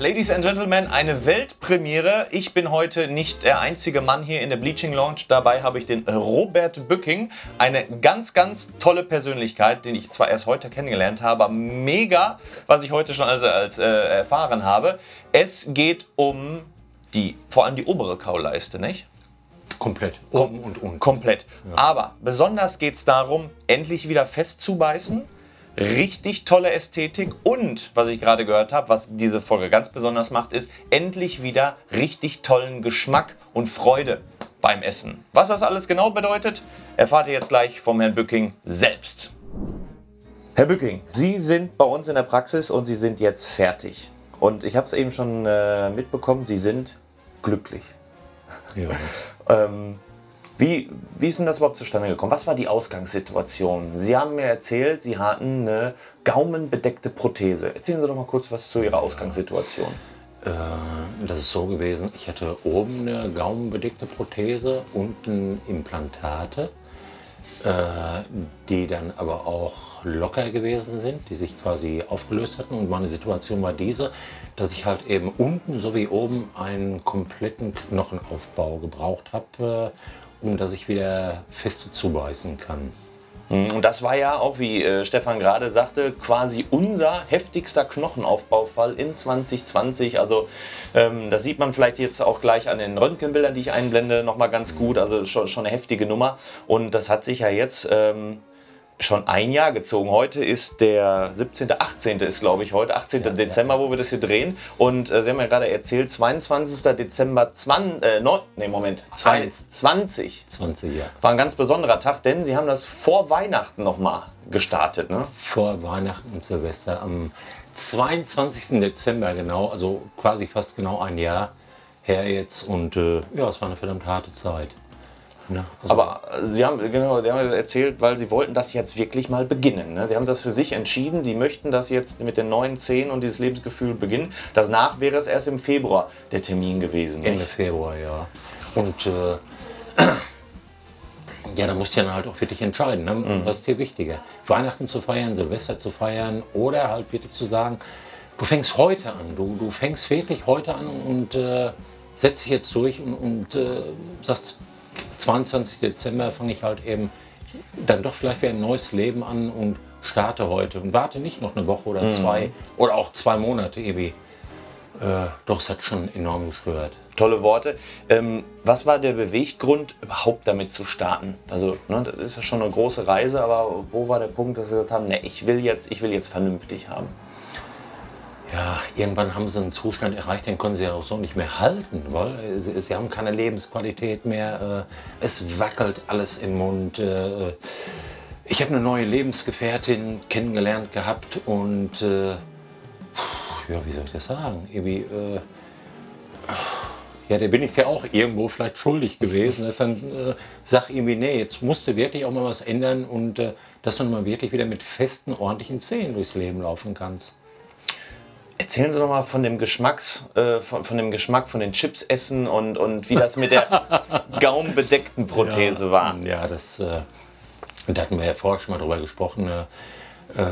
Ladies and Gentlemen, eine Weltpremiere. Ich bin heute nicht der einzige Mann hier in der Bleaching Lounge. Dabei habe ich den Robert Bücking, eine ganz, ganz tolle Persönlichkeit, den ich zwar erst heute kennengelernt habe, aber mega, was ich heute schon also als äh, erfahren habe. Es geht um die, vor allem die obere Kauleiste, nicht? Komplett. Kom und unten. Komplett. Aber besonders geht es darum, endlich wieder festzubeißen. Richtig tolle Ästhetik und, was ich gerade gehört habe, was diese Folge ganz besonders macht, ist endlich wieder richtig tollen Geschmack und Freude beim Essen. Was das alles genau bedeutet, erfahrt ihr jetzt gleich vom Herrn Bücking selbst. Herr Bücking, Sie sind bei uns in der Praxis und Sie sind jetzt fertig. Und ich habe es eben schon äh, mitbekommen, Sie sind glücklich. Ja. Ähm, wie, wie ist denn das überhaupt zustande gekommen? Was war die Ausgangssituation? Sie haben mir erzählt, Sie hatten eine gaumenbedeckte Prothese. Erzählen Sie doch mal kurz was zu Ihrer Ausgangssituation. Äh, das ist so gewesen, ich hatte oben eine gaumenbedeckte Prothese, unten Implantate, äh, die dann aber auch locker gewesen sind, die sich quasi aufgelöst hatten. Und meine Situation war diese, dass ich halt eben unten sowie oben einen kompletten Knochenaufbau gebraucht habe, äh, um dass ich wieder fest zubeißen kann. Hm, Und das war ja auch, wie äh, Stefan gerade sagte, quasi unser heftigster Knochenaufbaufall in 2020. Also ähm, das sieht man vielleicht jetzt auch gleich an den Röntgenbildern, die ich einblende, nochmal ganz gut. Also schon, schon eine heftige Nummer. Und das hat sich ja jetzt ähm, schon ein Jahr gezogen. Heute ist der 17., 18. ist glaube ich heute, 18. Dezember, wo wir das hier drehen. Und äh, Sie haben ja gerade erzählt, 22. Dezember 20, äh, neun, nee, Moment, 20. 20 Jahre. War ein ganz besonderer Tag, denn Sie haben das vor Weihnachten nochmal gestartet. Ne? vor Weihnachten und Silvester am 22. Dezember genau, also quasi fast genau ein Jahr her jetzt und äh, ja, es war eine verdammt harte Zeit. Ne? Also, Aber äh, Sie haben, genau, Sie haben erzählt, weil Sie wollten das jetzt wirklich mal beginnen. Ne? Sie haben das für sich entschieden, Sie möchten das jetzt mit den neuen Zähnen und dieses Lebensgefühl beginnen. Danach wäre es erst im Februar der Termin gewesen. Ende? Februar, ja. Und äh, ja, da musst du dann halt auch wirklich entscheiden, ne? Mhm. was ist dir wichtiger? Weihnachten zu feiern, Silvester zu feiern oder halt wirklich zu sagen, du fängst heute an, du, du fängst wirklich heute an und äh, setzt dich jetzt durch und, und äh, sagst, 22. Dezember fange ich halt eben dann doch vielleicht wieder ein neues Leben an und starte heute und warte nicht noch eine Woche Mhm. oder zwei oder auch zwei Monate ewig. Äh, doch, es hat schon enorm gestört. Tolle Worte. Ähm, was war der Beweggrund, überhaupt damit zu starten? Also, ne, das ist ja schon eine große Reise, aber wo war der Punkt, dass Sie gesagt haben, ne, ich will jetzt, ich will jetzt vernünftig haben? Ja, irgendwann haben sie einen Zustand erreicht, den können sie ja auch so nicht mehr halten, weil sie, sie haben keine Lebensqualität mehr. Äh, es wackelt alles im Mund. Äh, ich habe eine neue Lebensgefährtin kennengelernt gehabt und äh, ja, wie soll ich das sagen? Irgendwie, äh, ja, der bin ich ja auch irgendwo vielleicht schuldig gewesen. Dass dann äh, sag irgendwie, nee, jetzt musst du wirklich auch mal was ändern und äh, dass du mal wirklich wieder mit festen, ordentlichen Zähnen durchs Leben laufen kannst. Erzählen Sie doch mal von dem Geschmacks, äh, von, von dem Geschmack von den Chips essen und, und wie das mit der gaumenbedeckten Prothese war. Ja, das, äh, da hatten wir ja vorher schon mal drüber gesprochen. Äh, äh,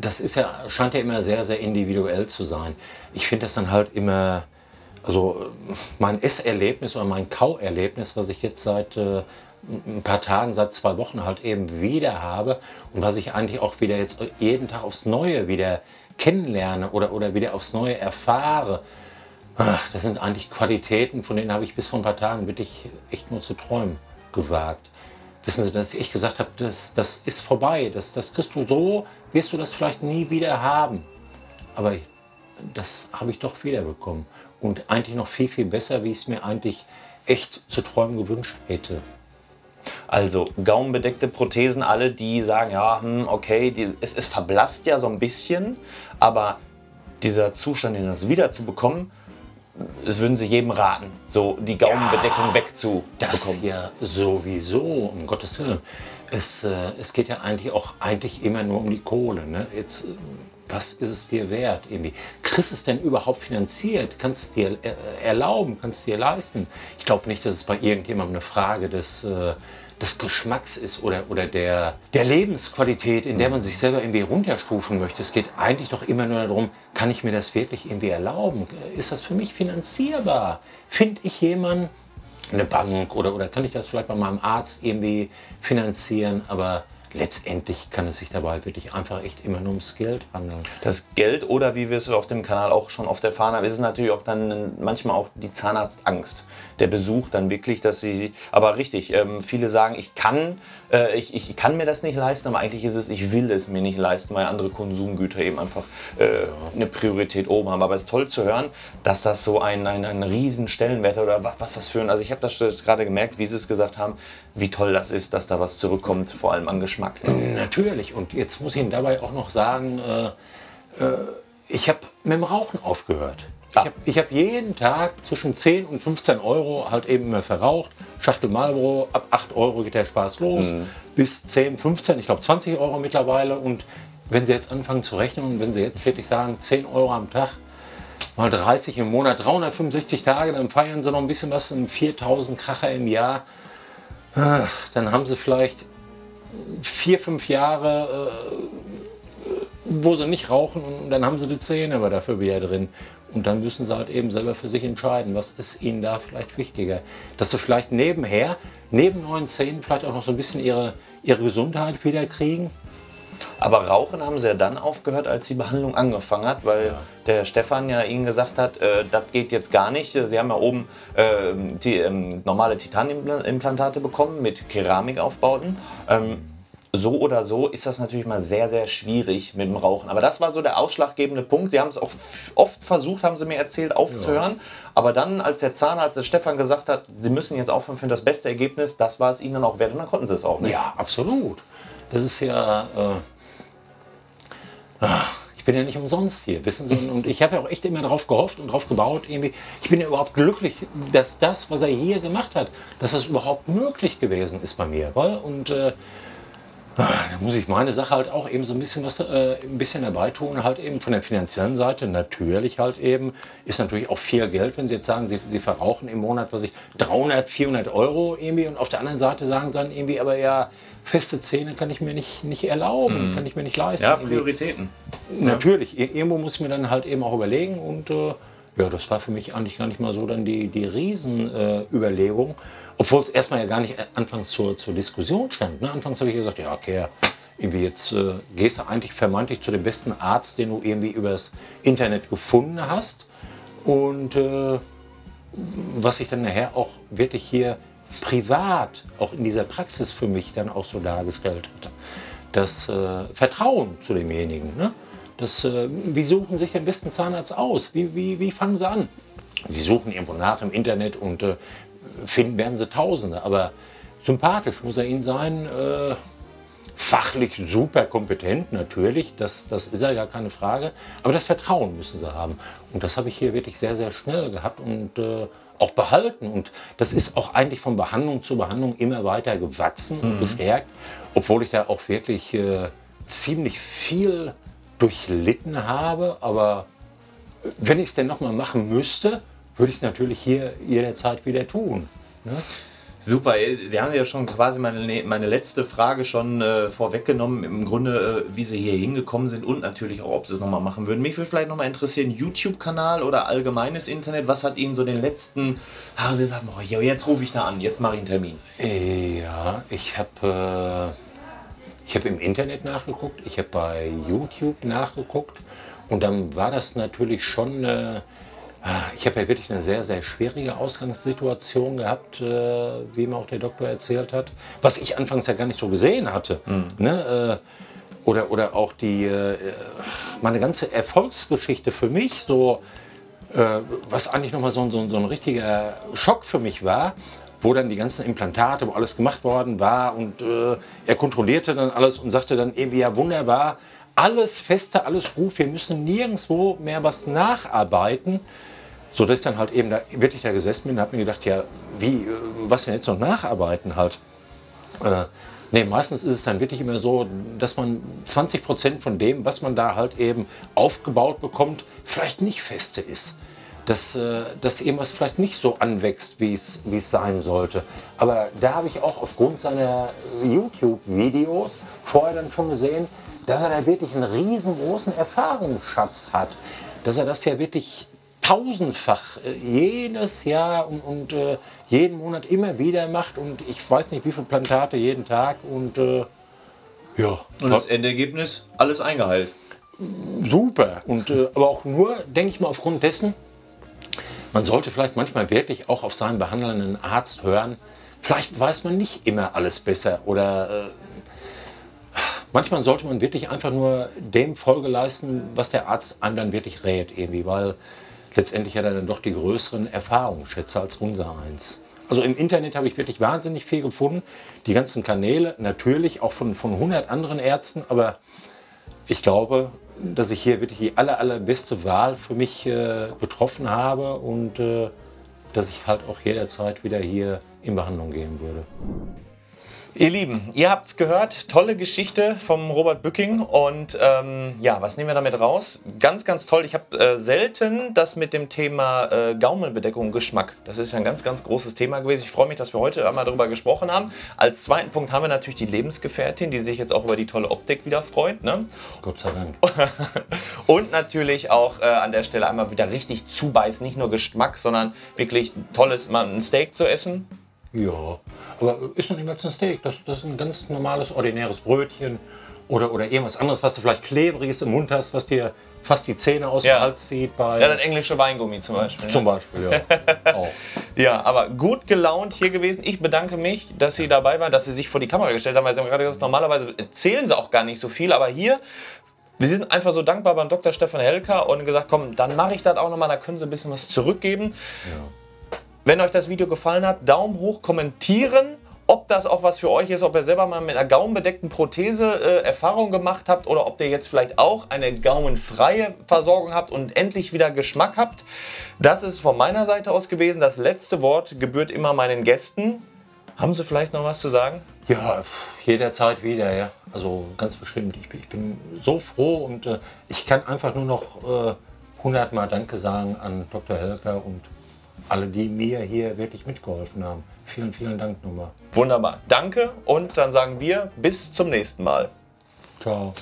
das ist ja, scheint ja immer sehr, sehr individuell zu sein. Ich finde das dann halt immer, also mein Esserlebnis oder mein Kauerlebnis, was ich jetzt seit äh, ein paar Tagen, seit zwei Wochen halt eben wieder habe und was ich eigentlich auch wieder jetzt jeden Tag aufs Neue wieder kennenlerne oder, oder wieder aufs Neue erfahre. Ach, das sind eigentlich Qualitäten, von denen habe ich bis vor ein paar Tagen wirklich echt nur zu träumen gewagt. Wissen Sie, dass ich gesagt habe, das, das ist vorbei, das, das kriegst du so, wirst du das vielleicht nie wieder haben. Aber das habe ich doch wiederbekommen. Und eigentlich noch viel, viel besser, wie ich es mir eigentlich echt zu träumen gewünscht hätte. Also gaumenbedeckte Prothesen, alle, die sagen, ja, hm, okay, die, es, es verblasst ja so ein bisschen, aber dieser Zustand, den das wieder zu bekommen, das würden Sie jedem raten, so die Gaumenbedeckung wegzubekommen. Das ja sowieso, um Gottes Willen. Es, äh, es geht ja eigentlich auch eigentlich immer nur um die Kohle. Ne? Jetzt, was ist es dir wert? Irgendwie. Kriegst es denn überhaupt finanziert? Kannst es dir äh, erlauben? Kannst es dir leisten? Ich glaube nicht, dass es bei irgendjemandem eine Frage des, äh, des Geschmacks ist oder, oder der, der Lebensqualität, in der man sich selber irgendwie runterstufen möchte. Es geht eigentlich doch immer nur darum, kann ich mir das wirklich irgendwie erlauben? Ist das für mich finanzierbar? Finde ich jemanden, eine Bank oder, oder kann ich das vielleicht bei meinem Arzt irgendwie finanzieren? Aber letztendlich kann es sich dabei wirklich einfach echt immer nur ums Geld handeln. Das Geld oder wie wir es auf dem Kanal auch schon oft erfahren haben, ist es natürlich auch dann manchmal auch die Zahnarztangst. Der Besuch dann wirklich, dass sie, aber richtig, ähm, viele sagen, ich kann, äh, ich, ich kann mir das nicht leisten, aber eigentlich ist es, ich will es mir nicht leisten, weil andere Konsumgüter eben einfach äh, eine Priorität oben haben. Aber es ist toll zu hören, dass das so ein, ein, ein riesen Stellenwert oder was, was das für ein, also ich habe das gerade gemerkt, wie sie es gesagt haben, wie toll das ist, dass da was zurückkommt, vor allem an Geschmack. Ne? Natürlich. Und jetzt muss ich Ihnen dabei auch noch sagen, äh, äh, ich habe mit dem Rauchen aufgehört. Ich habe hab jeden Tag zwischen 10 und 15 Euro halt eben immer verraucht. Schachtel Marlboro, ab 8 Euro geht der Spaß los. Mhm. Bis 10, 15, ich glaube 20 Euro mittlerweile. Und wenn Sie jetzt anfangen zu rechnen und wenn Sie jetzt wirklich sagen, 10 Euro am Tag, mal 30 im Monat, 365 Tage, dann feiern Sie noch ein bisschen was, 4000 Kracher im Jahr dann haben sie vielleicht vier, fünf Jahre, äh, wo sie nicht rauchen und dann haben sie die Zähne aber dafür wieder drin. Und dann müssen sie halt eben selber für sich entscheiden, was ist ihnen da vielleicht wichtiger. Dass sie vielleicht nebenher, neben neuen Zähnen, vielleicht auch noch so ein bisschen ihre, ihre Gesundheit wieder kriegen aber Rauchen haben sie ja dann aufgehört, als die Behandlung angefangen hat, weil ja. der Stefan ja ihnen gesagt hat, äh, das geht jetzt gar nicht. Sie haben ja oben äh, die, ähm, normale Titanimplantate bekommen mit Keramikaufbauten. Ähm, so oder so ist das natürlich mal sehr, sehr schwierig mit dem Rauchen. Aber das war so der ausschlaggebende Punkt. Sie haben es auch oft versucht, haben sie mir erzählt, aufzuhören. Ja. Aber dann, als der Zahnarzt, der Stefan gesagt hat, sie müssen jetzt aufhören für das beste Ergebnis, das war es ihnen dann auch wert und dann konnten sie es auch nicht. Ja, absolut. Das ist ja. Äh ich bin ja nicht umsonst hier, wissen Sie? Und ich habe ja auch echt immer darauf gehofft und darauf gebaut, irgendwie. Ich bin ja überhaupt glücklich, dass das, was er hier gemacht hat, dass das überhaupt möglich gewesen ist bei mir. Und äh, da muss ich meine Sache halt auch eben so ein bisschen was äh, ein bisschen dabei tun, halt eben von der finanziellen Seite. Natürlich halt eben ist natürlich auch viel Geld, wenn Sie jetzt sagen, Sie, Sie verrauchen im Monat, was ich 300, 400 Euro irgendwie und auf der anderen Seite sagen Sie dann irgendwie, aber ja, feste Zähne kann ich mir nicht, nicht erlauben, mhm. kann ich mir nicht leisten. Ja, Prioritäten. Natürlich, irgendwo muss ich mir dann halt eben auch überlegen und äh, ja, das war für mich eigentlich gar nicht mal so dann die, die Riesenüberlegung. Äh, obwohl es erstmal ja gar nicht anfangs zur, zur Diskussion stand. Ne? Anfangs habe ich gesagt, ja, okay, irgendwie jetzt äh, gehst du eigentlich vermeintlich zu dem besten Arzt, den du irgendwie übers Internet gefunden hast. Und äh, was sich dann nachher auch wirklich hier privat, auch in dieser Praxis für mich dann auch so dargestellt hat. Das äh, Vertrauen zu demjenigen. Ne? Das, äh, wie suchen sich den besten Zahnarzt aus? Wie, wie, wie fangen sie an? Sie suchen irgendwo nach im Internet und äh, finden werden sie Tausende. Aber sympathisch muss er ihnen sein. Äh, fachlich super kompetent, natürlich, das, das ist ja gar keine Frage. Aber das Vertrauen müssen sie haben. Und das habe ich hier wirklich sehr, sehr schnell gehabt und äh, auch behalten. Und das ist auch eigentlich von Behandlung zu Behandlung immer weiter gewachsen und mhm. gestärkt, obwohl ich da auch wirklich äh, ziemlich viel durchlitten habe. Aber wenn ich es denn nochmal machen müsste, würde ich es natürlich hier jederzeit wieder tun. Ne? Super, Sie haben ja schon quasi meine, meine letzte Frage schon äh, vorweggenommen, im Grunde, äh, wie Sie hier hingekommen sind und natürlich auch, ob Sie es nochmal machen würden. Mich würde vielleicht nochmal interessieren, YouTube-Kanal oder allgemeines Internet, was hat Ihnen so den letzten, ah, Sie sagen, oh, jetzt rufe ich da an, jetzt mache ich einen Termin. Ja, ich habe äh, hab im Internet nachgeguckt, ich habe bei YouTube nachgeguckt und dann war das natürlich schon äh, ich habe ja wirklich eine sehr, sehr schwierige Ausgangssituation gehabt, äh, wie mir auch der Doktor erzählt hat, was ich anfangs ja gar nicht so gesehen hatte. Mhm. Ne? Äh, oder, oder auch die, äh, meine ganze Erfolgsgeschichte für mich, so, äh, was eigentlich nochmal so, so, so ein richtiger Schock für mich war, wo dann die ganzen Implantate, wo alles gemacht worden war und äh, er kontrollierte dann alles und sagte dann irgendwie, ja wunderbar, alles feste, alles gut, wir müssen nirgendwo mehr was nacharbeiten. So dass ich dann halt eben da wirklich da gesessen bin und habe mir gedacht, ja, wie, äh, was denn jetzt noch nacharbeiten halt? Äh, Nee, meistens ist es dann wirklich immer so, dass man 20 Prozent von dem, was man da halt eben aufgebaut bekommt, vielleicht nicht feste ist. Dass, äh, dass irgendwas vielleicht nicht so anwächst, wie es sein sollte. Aber da habe ich auch aufgrund seiner YouTube-Videos vorher dann schon gesehen, dass er da wirklich einen riesengroßen Erfahrungsschatz hat. Dass er das ja wirklich tausendfach äh, jedes Jahr und, und äh, jeden Monat immer wieder macht und ich weiß nicht wie viele Plantate jeden Tag und äh, ja. Und das Endergebnis, alles eingeheilt. Super. Und, äh, aber auch nur, denke ich mal, aufgrund dessen, man sollte vielleicht manchmal wirklich auch auf seinen behandelnden Arzt hören. Vielleicht weiß man nicht immer alles besser oder äh, manchmal sollte man wirklich einfach nur dem Folge leisten, was der Arzt einem dann wirklich rät, irgendwie, weil letztendlich hat er dann doch die größeren Erfahrungsschätze als unser eins. Also im Internet habe ich wirklich wahnsinnig viel gefunden. Die ganzen Kanäle, natürlich auch von, von 100 anderen Ärzten, aber ich glaube, dass ich hier wirklich die aller, allerbeste Wahl für mich äh, getroffen habe und äh, dass ich halt auch jederzeit wieder hier in Behandlung gehen würde. Ihr Lieben, ihr habt es gehört, tolle Geschichte vom Robert Bücking und ähm, ja, was nehmen wir damit raus? Ganz, ganz toll. Ich habe äh, selten das mit dem Thema äh, Gaumenbedeckung Geschmack. Das ist ja ein ganz, ganz großes Thema gewesen. Ich freue mich, dass wir heute einmal darüber gesprochen haben. Als zweiten Punkt haben wir natürlich die Lebensgefährtin, die sich jetzt auch über die tolle Optik wieder freut. Ne? Gott sei Dank. und natürlich auch äh, an der Stelle einmal wieder richtig zubeißen, nicht nur Geschmack, sondern wirklich tolles, mal ein Steak zu essen ja, aber ist noch nicht mal ein Steak. Das, das ist ein ganz normales, ordinäres Brötchen oder, oder irgendwas anderes, was du vielleicht klebriges im Mund hast, was dir fast die Zähne aus ja. dem Hals zieht. Bei ja, das englische Weingummi zum Beispiel. Zum Beispiel, ja. Auch. Ja, aber gut gelaunt hier gewesen. Ich bedanke mich, dass Sie dabei waren, dass Sie sich vor die Kamera gestellt haben, weil Sie haben gerade gesagt, normalerweise erzählen Sie auch gar nicht so viel, aber hier wir sind einfach so dankbar beim Dr. Stefan Helker und gesagt, komm, dann mache ich das auch nochmal, da können Sie ein bisschen was zurückgeben. Ja. Wenn euch das Video gefallen hat, Daumen hoch, kommentieren, ob das auch was für euch ist, ob ihr selber mal mit einer gaumenbedeckten Prothese äh, Erfahrung gemacht habt oder ob ihr jetzt vielleicht auch eine gaumenfreie Versorgung habt und endlich wieder Geschmack habt. Das ist von meiner Seite aus gewesen. Das letzte Wort gebührt immer meinen Gästen. Haben Sie vielleicht noch was zu sagen? Ja, jederzeit wieder, ja. Also ganz bestimmt. Ich bin, ich bin so froh und äh, ich kann einfach nur noch äh, hundertmal Danke sagen an Dr. Helker und alle, die mir hier wirklich mitgeholfen haben. Vielen, vielen Dank nochmal. Wunderbar. Danke und dann sagen wir bis zum nächsten Mal. Ciao.